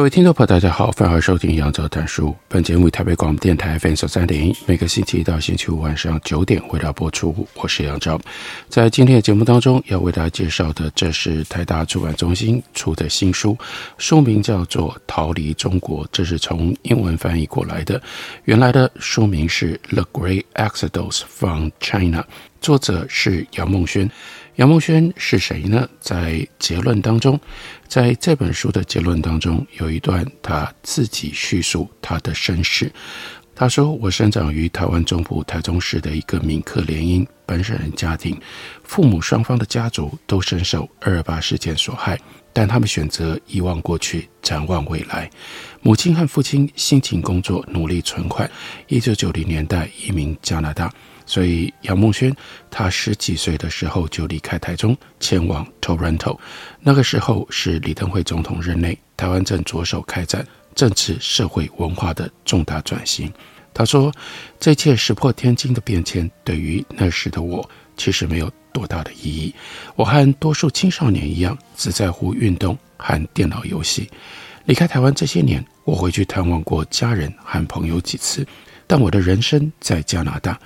各位听众朋友，大家好，欢迎收听杨照谈书。本节目以台北广播电台 FM 三点一，每个星期一到星期五晚上九点为大家播出。我是杨照，在今天的节目当中，要为大家介绍的，这是台大出版中心出的新书，书名叫做《逃离中国》，这是从英文翻译过来的。原来的书名是《The Great Exodus from China》，作者是杨梦轩。杨梦轩是谁呢？在结论当中，在这本书的结论当中，有一段他自己叙述他的身世。他说：“我生长于台湾中部台中市的一个闽客联姻本省人家庭，父母双方的家族都深受二二八事件所害，但他们选择遗忘过去，展望未来。母亲和父亲辛勤工作，努力存款，一九九零年代移民加拿大。”所以，杨梦轩他十几岁的时候就离开台中，前往 Toronto。那个时候是李登辉总统任内，台湾正着手开展政治、社会、文化的重大转型。他说：“这一切石破天惊的变迁，对于那时的我，其实没有多大的意义。我和多数青少年一样，只在乎运动和电脑游戏。离开台湾这些年，我回去探望过家人和朋友几次。”但我的人生在加拿大，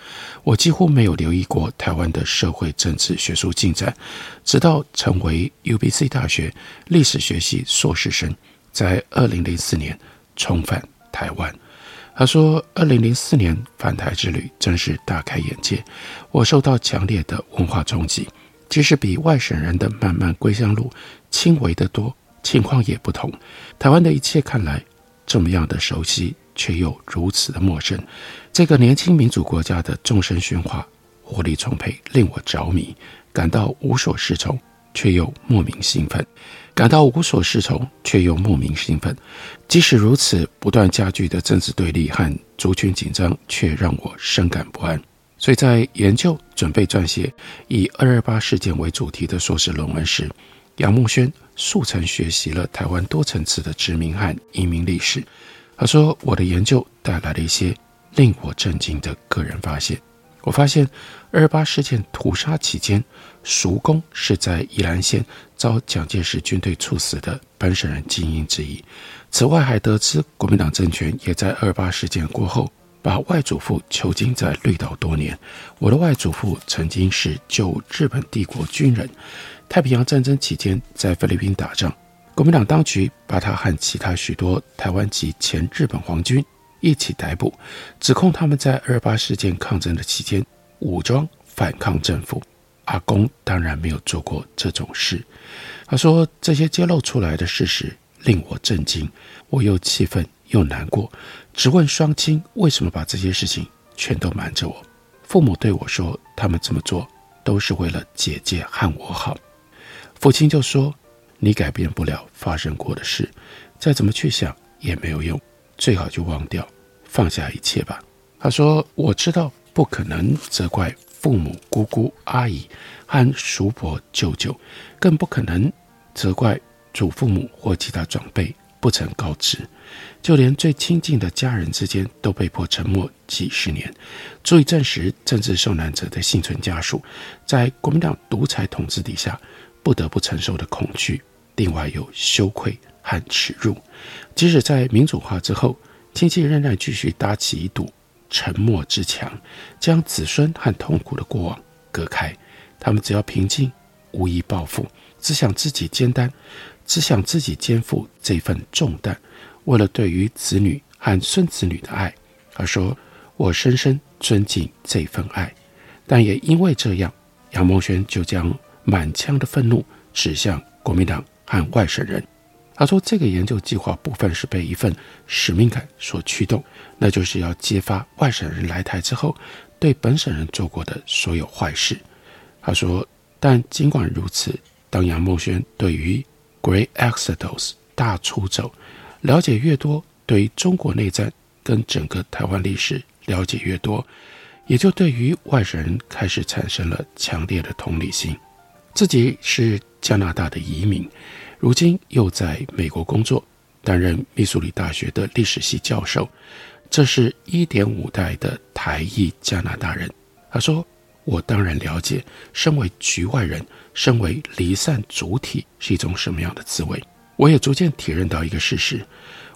我几乎没有留意过台湾的社会、政治、学术进展，直到成为 UBC 大学历史学系硕士生，在二零零四年重返台湾。他说，二零零四年返台之旅真是大开眼界，我受到强烈的文化冲击，即使比外省人的漫漫归乡路轻微得多，情况也不同。台湾的一切看来这么样的熟悉。却又如此的陌生，这个年轻民主国家的众生喧哗、活力充沛，令我着迷，感到无所适从，却又莫名兴奋；感到无所适从，却又莫名兴奋。即使如此，不断加剧的政治对立和族群紧张，却让我深感不安。所以在研究准备撰写以二二八事件为主题的硕士论文时，杨梦轩速成学习了台湾多层次的殖民和移民历史。他说：“我的研究带来了一些令我震惊的个人发现。我发现，二八事件屠杀期间，叔公是在宜兰县遭蒋介石军队处死的本省人精英之一。此外，还得知国民党政权也在二八事件过后，把外祖父囚禁在绿岛多年。我的外祖父曾经是旧日本帝国军人，太平洋战争期间在菲律宾打仗。”国民党当局把他和其他许多台湾籍前日本皇军一起逮捕，指控他们在二八事件抗争的期间武装反抗政府。阿公当然没有做过这种事。他说，这些揭露出来的事实令我震惊，我又气愤又难过，直问双亲为什么把这些事情全都瞒着我。父母对我说，他们这么做都是为了姐姐和我好。父亲就说。你改变不了发生过的事，再怎么去想也没有用，最好就忘掉，放下一切吧。他说：“我知道不可能责怪父母、姑姑、阿姨和叔伯、舅舅，更不可能责怪祖父母或其他长辈不曾告知，就连最亲近的家人之间都被迫沉默几十年，足以证实政治受难者的幸存家属在国民党独裁统治底下不得不承受的恐惧。”另外有羞愧和耻辱，即使在民主化之后，亲戚仍然继续搭起一堵沉默之墙，将子孙和痛苦的过往隔开。他们只要平静，无意报复，只想自己肩担，只想自己肩负这份重担。为了对于子女和孙子女的爱，而说：“我深深尊敬这份爱。”但也因为这样，杨梦轩就将满腔的愤怒指向国民党。和外省人，他说这个研究计划部分是被一份使命感所驱动，那就是要揭发外省人来台之后对本省人做过的所有坏事。他说，但尽管如此，当杨孟轩对于 Great Exodus 大出走了解越多，对于中国内战跟整个台湾历史了解越多，也就对于外省人开始产生了强烈的同理心。自己是加拿大的移民，如今又在美国工作，担任密苏里大学的历史系教授。这是一点五代的台裔加拿大人。他说：“我当然了解，身为局外人，身为离散主体是一种什么样的滋味。我也逐渐体认到一个事实：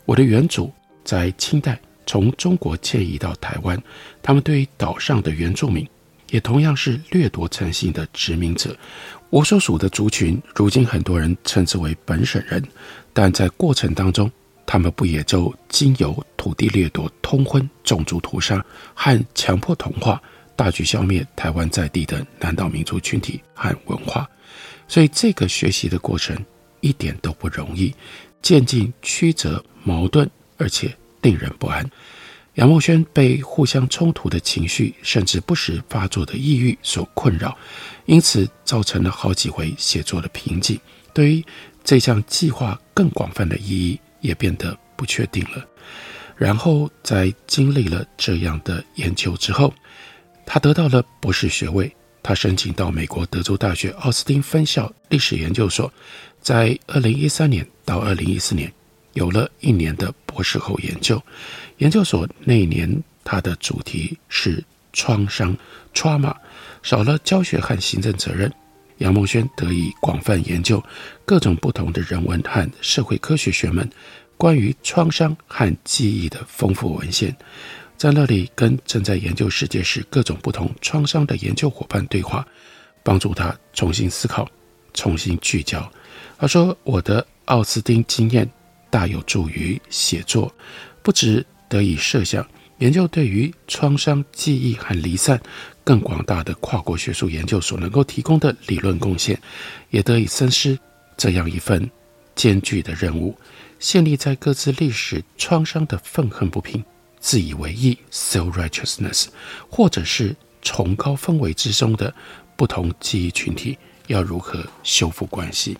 我的远祖在清代从中国迁移到台湾，他们对岛上的原住民，也同样是掠夺成性的殖民者。我所属的族群，如今很多人称之为本省人，但在过程当中，他们不也就经由土地掠夺、通婚、种族屠杀和强迫同化，大举消灭台湾在地的南岛民族群体和文化？所以这个学习的过程一点都不容易，渐进曲折、矛盾，而且令人不安。杨孟轩被互相冲突的情绪，甚至不时发作的抑郁所困扰，因此造成了好几回写作的瓶颈。对于这项计划更广泛的意义，也变得不确定了。然后，在经历了这样的研究之后，他得到了博士学位。他申请到美国德州大学奥斯汀分校历史研究所，在二零一三年到二零一四年有了一年的博士后研究。研究所那一年，他的主题是创伤 （trauma），少了教学和行政责任。杨梦轩得以广泛研究各种不同的人文和社会科学学门关于创伤和记忆的丰富文献，在那里跟正在研究世界史各种不同创伤的研究伙伴对话，帮助他重新思考、重新聚焦。他说：“我的奥斯汀经验大有助于写作，不只得以设想研究对于创伤记忆和离散。”更广大的跨国学术研究所能够提供的理论贡献，也得以深思这样一份艰巨的任务。建立在各自历史创伤的愤恨不平、自以为义 （self-righteousness），或者是崇高氛围之中的不同记忆群体，要如何修复关系？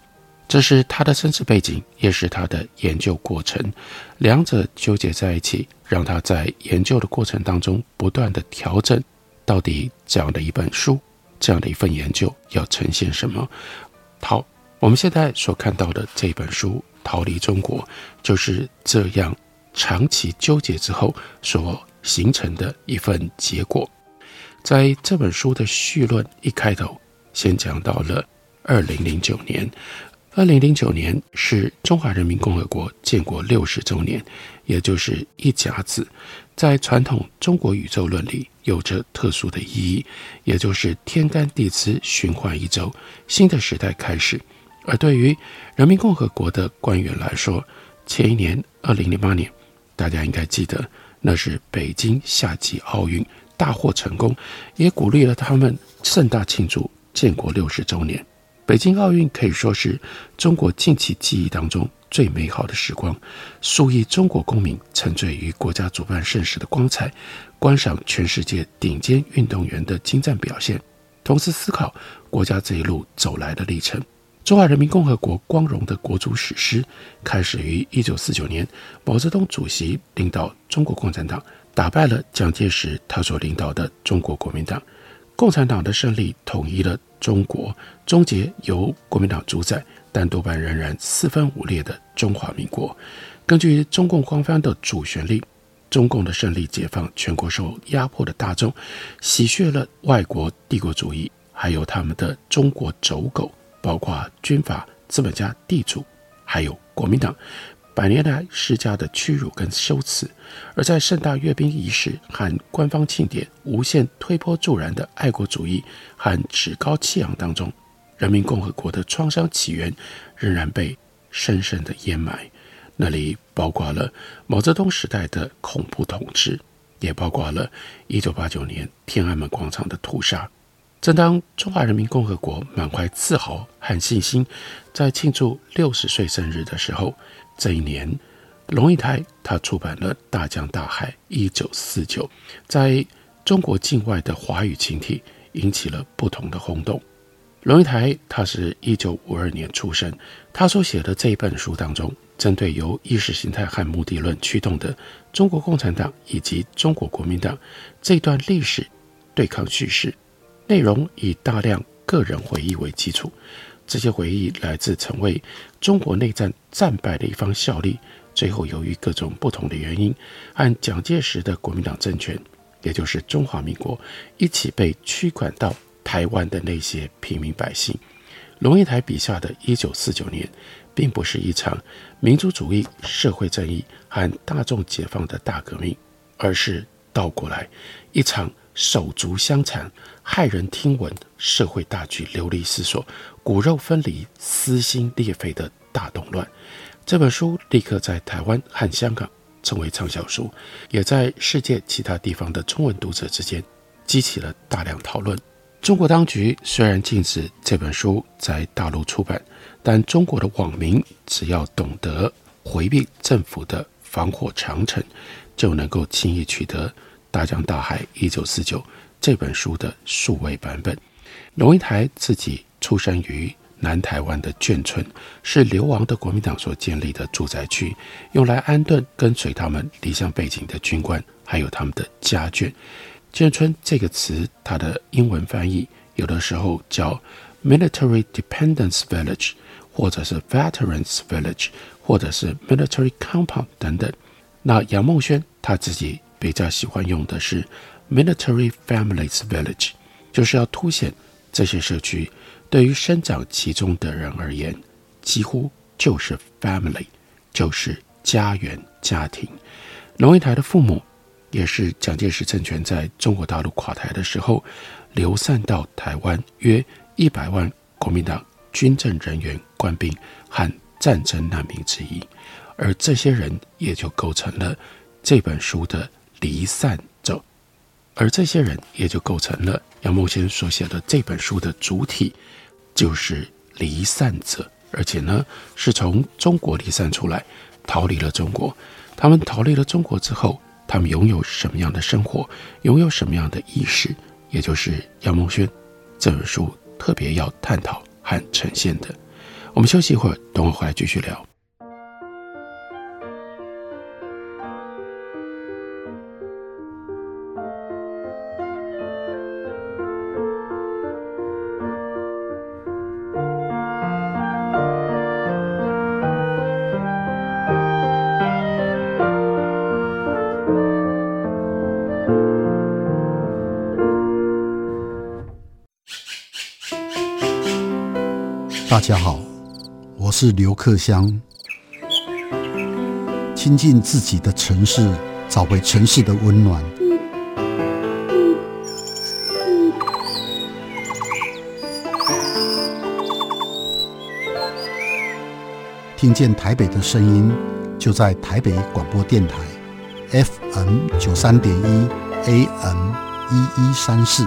这是他的身世背景，也是他的研究过程，两者纠结在一起，让他在研究的过程当中不断地调整。到底这样的一本书，这样的一份研究要呈现什么？好，我们现在所看到的这本书《逃离中国》，就是这样长期纠结之后所形成的一份结果。在这本书的序论一开头，先讲到了二零零九年。二零零九年是中华人民共和国建国六十周年，也就是一甲子，在传统中国宇宙论里有着特殊的意义，也就是天干地支循环一周，新的时代开始。而对于人民共和国的官员来说，前一年二零零八年，大家应该记得，那是北京夏季奥运大获成功，也鼓励了他们盛大庆祝建国六十周年。北京奥运可以说是中国近期记忆当中最美好的时光，数亿中国公民沉醉于国家主办盛事的光彩，观赏全世界顶尖运动员的精湛表现，同时思考国家这一路走来的历程。中华人民共和国光荣的国族史诗开始于一九四九年，毛泽东主席领导中国共产党打败了蒋介石他所领导的中国国民党。共产党的胜利统一了中国，终结由国民党主宰但多半仍然四分五裂的中华民国。根据中共官方的主旋律，中共的胜利解放全国受压迫的大众，洗血了外国帝国主义，还有他们的中国走狗，包括军阀、资本家、地主，还有国民党。百年来世家的屈辱跟羞耻，而在盛大阅兵仪式和官方庆典无限推波助澜的爱国主义和趾高气扬当中，人民共和国的创伤起源仍然被深深的掩埋。那里包括了毛泽东时代的恐怖统治，也包括了一九八九年天安门广场的屠杀。正当中华人民共和国满怀自豪和信心，在庆祝六十岁生日的时候。这一年，龙应台他出版了《大江大海》，一九四九，在中国境外的华语群体引起了不同的轰动。龙应台他是一九五二年出生，他所写的这一本书当中，针对由意识形态和目的论驱动的中国共产党以及中国国民党这段历史对抗叙事，内容以大量个人回忆为基础，这些回忆来自曾为中国内战战败的一方效力，最后由于各种不同的原因，按蒋介石的国民党政权，也就是中华民国，一起被驱赶到。台湾的那些平民百姓，龙应台笔下的一九四九年，并不是一场民族主义、社会正义和大众解放的大革命，而是倒过来一场手足相残、骇人听闻、社会大局流离失所、骨肉分离、撕心裂肺的大动乱。这本书立刻在台湾和香港成为畅销书，也在世界其他地方的中文读者之间激起了大量讨论。中国当局虽然禁止这本书在大陆出版，但中国的网民只要懂得回避政府的防火长城，就能够轻易取得《大江大海一九四九》这本书的数位版本。龙应台自己出生于南台湾的眷村，是流亡的国民党所建立的住宅区，用来安顿跟随他们离乡背井的军官，还有他们的家眷。眷村这个词，它的英文翻译有的时候叫 Military Dependence Village，或者是 Veterans Village，或者是 Military Compound 等等。那杨孟轩他自己比较喜欢用的是 Military Families Village，就是要凸显这些社区对于生长其中的人而言，几乎就是 family，就是家园家庭。龙应台的父母。也是蒋介石政权在中国大陆垮台的时候，流散到台湾约一百万国民党军政人员、官兵和战争难民之一，而这些人也就构成了这本书的离散者，而这些人也就构成了杨梦轩所写的这本书的主体，就是离散者，而且呢是从中国离散出来，逃离了中国。他们逃离了中国之后。他们拥有什么样的生活，拥有什么样的意识，也就是杨梦轩这本书特别要探讨和呈现的。我们休息一会儿，等我回来继续聊。是刘克襄。亲近自己的城市，找回城市的温暖。听见台北的声音，就在台北广播电台 FM 九三点一 AM 一一三四。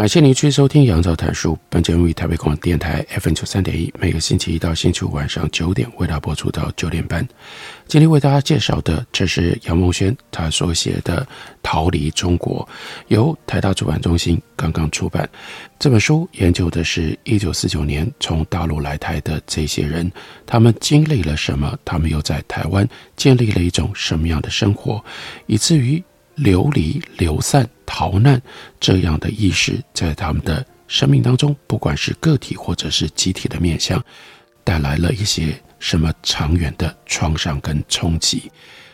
感谢您继续收听《杨照谈书》，本节目于台北广播电台 FM 九三点一，每个星期一到星期五晚上九点为大家播出到九点半。今天为大家介绍的，这是杨梦轩他所写的《逃离中国》，由台大出版中心刚刚出版。这本书研究的是一九四九年从大陆来台的这些人，他们经历了什么？他们又在台湾建立了一种什么样的生活，以至于流离、流散。逃难这样的意识，在他们的生命当中，不管是个体或者是集体的面向，带来了一些什么长远的创伤跟冲击。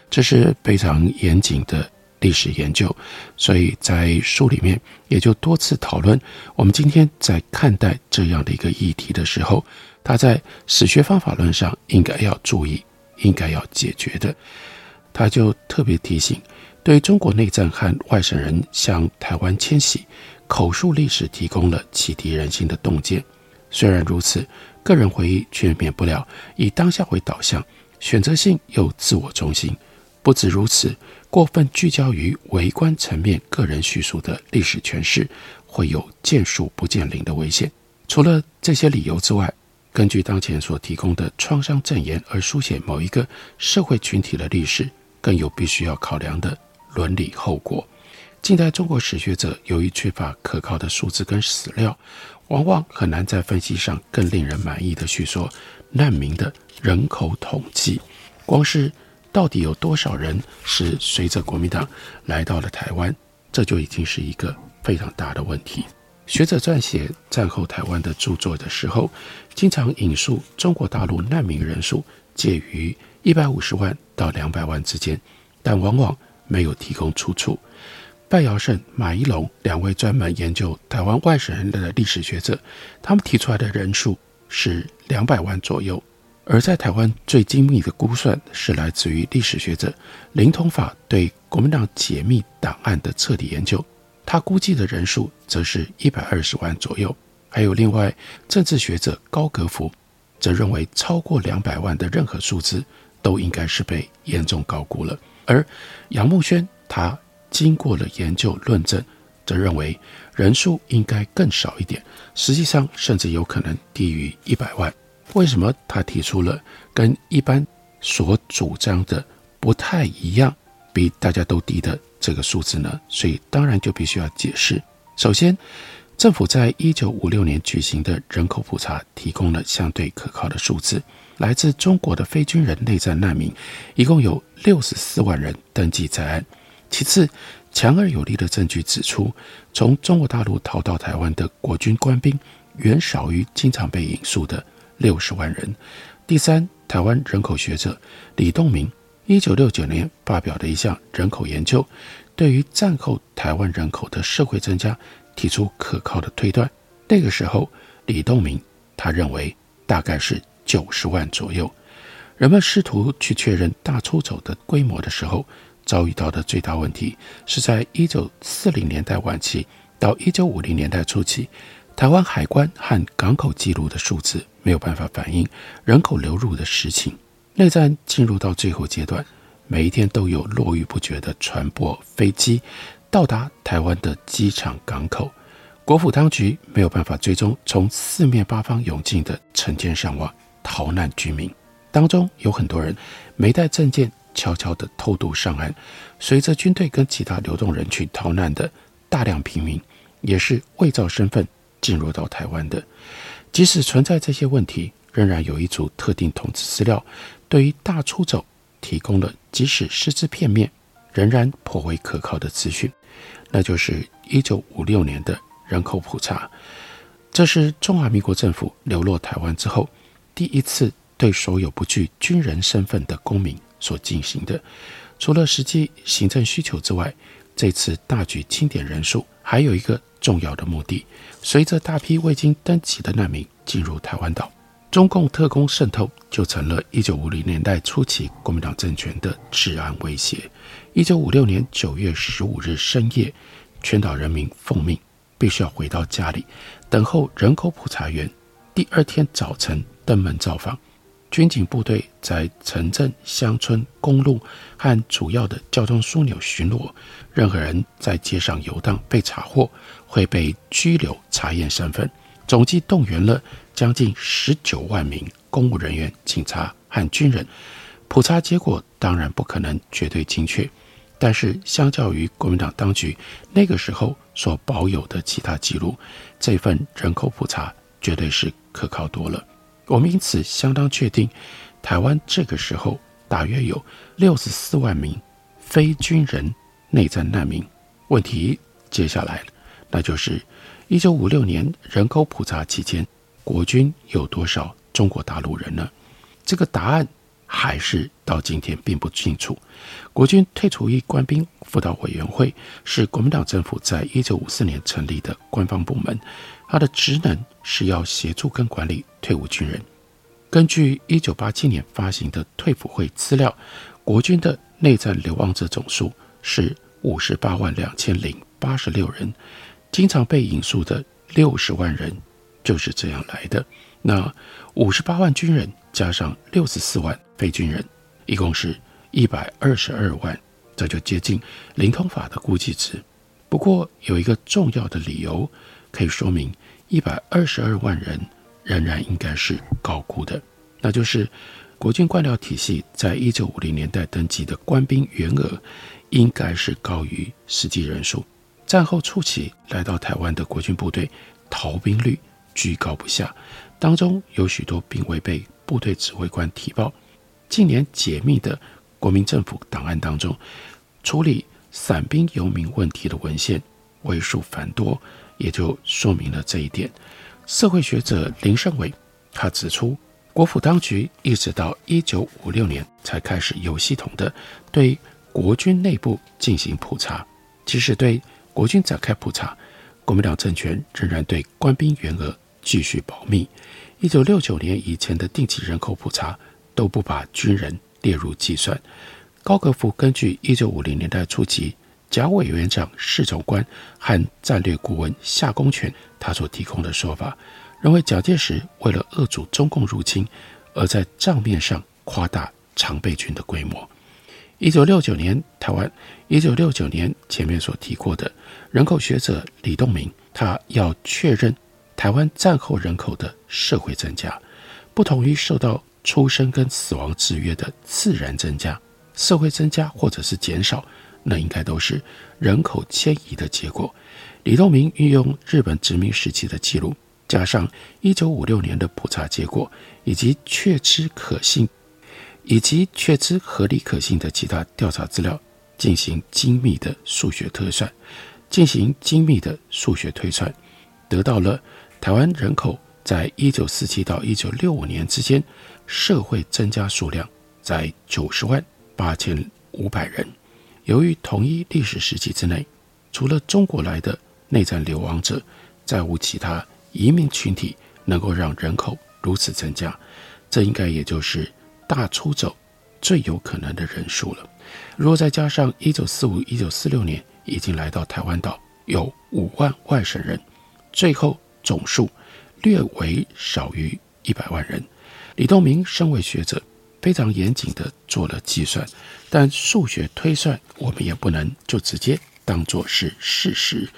这是非常严谨的历史研究，所以在书里面也就多次讨论。我们今天在看待这样的一个议题的时候，他在史学方法论上应该要注意，应该要解决的。他就特别提醒，对中国内战和外省人向台湾迁徙，口述历史提供了启迪人心的洞见。虽然如此，个人回忆却免不了以当下为导向，选择性又自我中心。不止如此，过分聚焦于微观层面个人叙述的历史诠释，会有见树不见林的危险。除了这些理由之外，根据当前所提供的创伤证言而书写某一个社会群体的历史，更有必须要考量的伦理后果。近代中国史学者由于缺乏可靠的数字跟史料，往往很难在分析上更令人满意的叙说难民的人口统计。光是到底有多少人是随着国民党来到了台湾，这就已经是一个非常大的问题。学者撰写战后台湾的著作的时候，经常引述中国大陆难民人数介于一百五十万到两百万之间，但往往没有提供出处。拜尧胜、马一龙两位专门研究台湾外省人的历史学者，他们提出来的人数是两百万左右。而在台湾最精密的估算是来自于历史学者林通法对国民党解密档案的彻底研究。他估计的人数则是一百二十万左右，还有另外政治学者高格福则认为超过两百万的任何数字都应该是被严重高估了。而杨慕轩他经过了研究论证，则认为人数应该更少一点，实际上甚至有可能低于一百万。为什么他提出了跟一般所主张的不太一样，比大家都低的？这个数字呢，所以当然就必须要解释。首先，政府在一九五六年举行的人口普查提供了相对可靠的数字，来自中国的非军人内战难民一共有六十四万人登记在案。其次，强而有力的证据指出，从中国大陆逃到台湾的国军官兵远少于经常被引述的六十万人。第三，台湾人口学者李栋明。一九六九年发表的一项人口研究，对于战后台湾人口的社会增加提出可靠的推断。那个时候，李栋明他认为大概是九十万左右。人们试图去确认大出走的规模的时候，遭遇到的最大问题是在一九四零年代晚期到一九五零年代初期，台湾海关和港口记录的数字没有办法反映人口流入的实情。内战进入到最后阶段，每一天都有络绎不绝的船舶、飞机到达台湾的机场、港口。国府当局没有办法追踪从四面八方涌进的成千上万逃难居民，当中有很多人没带证件，悄悄地偷渡上岸。随着军队跟其他流动人群逃难的大量平民，也是伪造身份进入到台湾的。即使存在这些问题，仍然有一组特定统治资料。对于大出走提供了即使失之片面，仍然颇为可靠的资讯，那就是一九五六年的人口普查。这是中华民国政府流落台湾之后，第一次对所有不具军人身份的公民所进行的。除了实际行政需求之外，这次大举清点人数还有一个重要的目的：随着大批未经登记的难民进入台湾岛。中共特工渗透就成了一九五零年代初期国民党政权的治安威胁。一九五六年九月十五日深夜，全岛人民奉命必须要回到家里，等候人口普查员第二天早晨登门造访。军警部队在城镇、乡村、公路和主要的交通枢纽巡逻，任何人在街上游荡被查获，会被拘留查验身份。总计动员了将近十九万名公务人员、警察和军人。普查结果当然不可能绝对精确，但是相较于国民党当局那个时候所保有的其他记录，这份人口普查绝对是可靠多了。我们因此相当确定，台湾这个时候大约有六十四万名非军人内战难民。问题接下来，那就是。一九五六年人口普查期间，国军有多少中国大陆人呢？这个答案还是到今天并不清楚。国军退出役官兵辅导委员会是国民党政府在一九五四年成立的官方部门，它的职能是要协助跟管理退伍军人。根据一九八七年发行的退辅会资料，国军的内战流亡者总数是五十八万两千零八十六人，经常被引述的六十万人就是这样来的。那五十八万军人加上六十四万非军人，一共是一百二十二万，这就接近临统法的估计值。不过有一个重要的理由可以说明一百二十二万人。仍然应该是高估的，那就是国军官僚体系在一九五零年代登记的官兵员额应该是高于实际人数。战后初期来到台湾的国军部队逃兵率居高不下，当中有许多并未被部队指挥官提报。近年解密的国民政府档案当中，处理散兵游民问题的文献为数繁多，也就说明了这一点。社会学者林胜伟，他指出，国府当局一直到一九五六年才开始有系统的对国军内部进行普查。即使对国军展开普查，国民党政权仍然对官兵员额继续保密。一九六九年以前的定期人口普查都不把军人列入计算。高格夫根据一九五零年代初期，贾委员长侍从官和战略顾问夏公权他所提供的说法，认为蒋介石为了遏阻中共入侵，而在账面上夸大常备军的规模。一九六九年台湾，一九六九年前面所提过的人口学者李栋铭，他要确认台湾战后人口的社会增加，不同于受到出生跟死亡制约的自然增加，社会增加或者是减少。那应该都是人口迁移的结果。李栋明运用日本殖民时期的记录，加上一九五六年的普查结果，以及确知可信、以及确知合理可信的其他调查资料，进行精密的数学推算，进行精密的数学推算，得到了台湾人口在一九四七到一九六五年之间社会增加数量在九十万八千五百人。由于同一历史时期之内，除了中国来的内战流亡者，再无其他移民群体能够让人口如此增加。这应该也就是大出走最有可能的人数了。如果再加上一九四五、一九四六年已经来到台湾岛有五万外省人，最后总数略为少于一百万人。李栋明身为学者。非常严谨地做了计算，但数学推算我们也不能就直接当作是事实。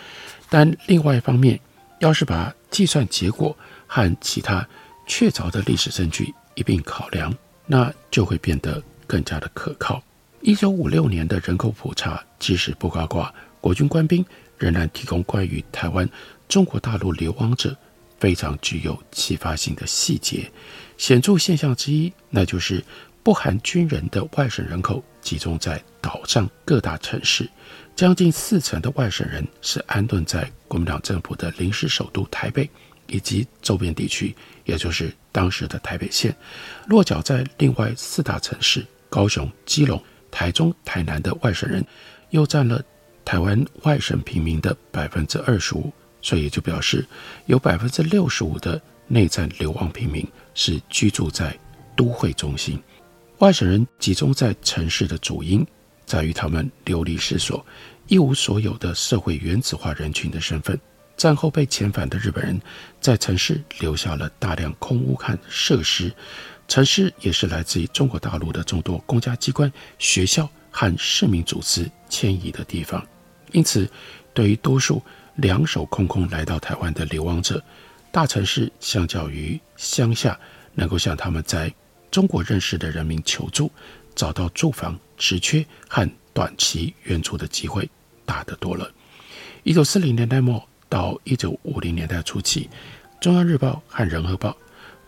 但另外一方面，要是把计算结果和其他确凿的历史证据一并考量，那就会变得更加的可靠。一九五六年的人口普查，即使不包括国军官兵，仍然提供关于台湾中国大陆流亡者非常具有启发性的细节。显著现象之一，那就是不含军人的外省人口集中在岛上各大城市，将近四成的外省人是安顿在国民党政府的临时首都台北以及周边地区，也就是当时的台北县。落脚在另外四大城市高雄、基隆、台中、台南的外省人，又占了台湾外省平民的百分之二十五，所以就表示有百分之六十五的内战流亡平民。是居住在都会中心，外省人集中在城市的主因在于他们流离失所、一无所有的社会原子化人群的身份。战后被遣返的日本人在城市留下了大量空屋和设施，城市也是来自于中国大陆的众多公家机关、学校和市民组织迁移的地方。因此，对于多数两手空空来到台湾的流亡者，大城市相较于乡下，能够向他们在中国认识的人民求助，找到住房、职缺和短期援助的机会大得多了。一九四零年代末到一九五零年代初期，中央日报和人和报、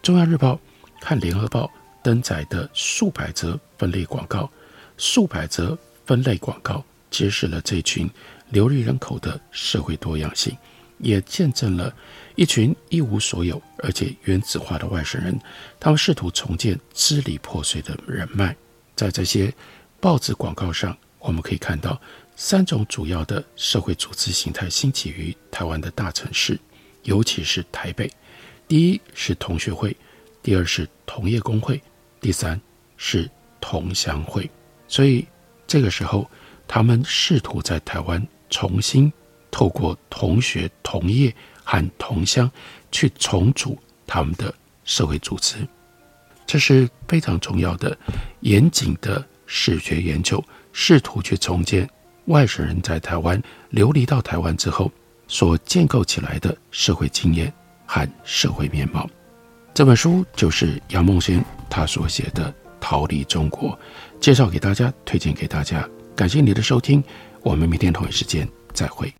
中央日报和联合报登载的数百则分类广告，数百则分类广告揭示了这群流离人口的社会多样性。也见证了一群一无所有而且原子化的外省人，他们试图重建支离破碎的人脉。在这些报纸广告上，我们可以看到三种主要的社会组织形态兴起于台湾的大城市，尤其是台北。第一是同学会，第二是同业公会，第三是同乡会。所以这个时候，他们试图在台湾重新透过同学、同业和同乡去重组他们的社会组织，这是非常重要的、严谨的视觉研究，试图去重建外省人在台湾流离到台湾之后所建构起来的社会经验。和社会面貌，这本书就是杨梦轩他所写的《逃离中国》，介绍给大家，推荐给大家。感谢你的收听，我们明天同一时间再会。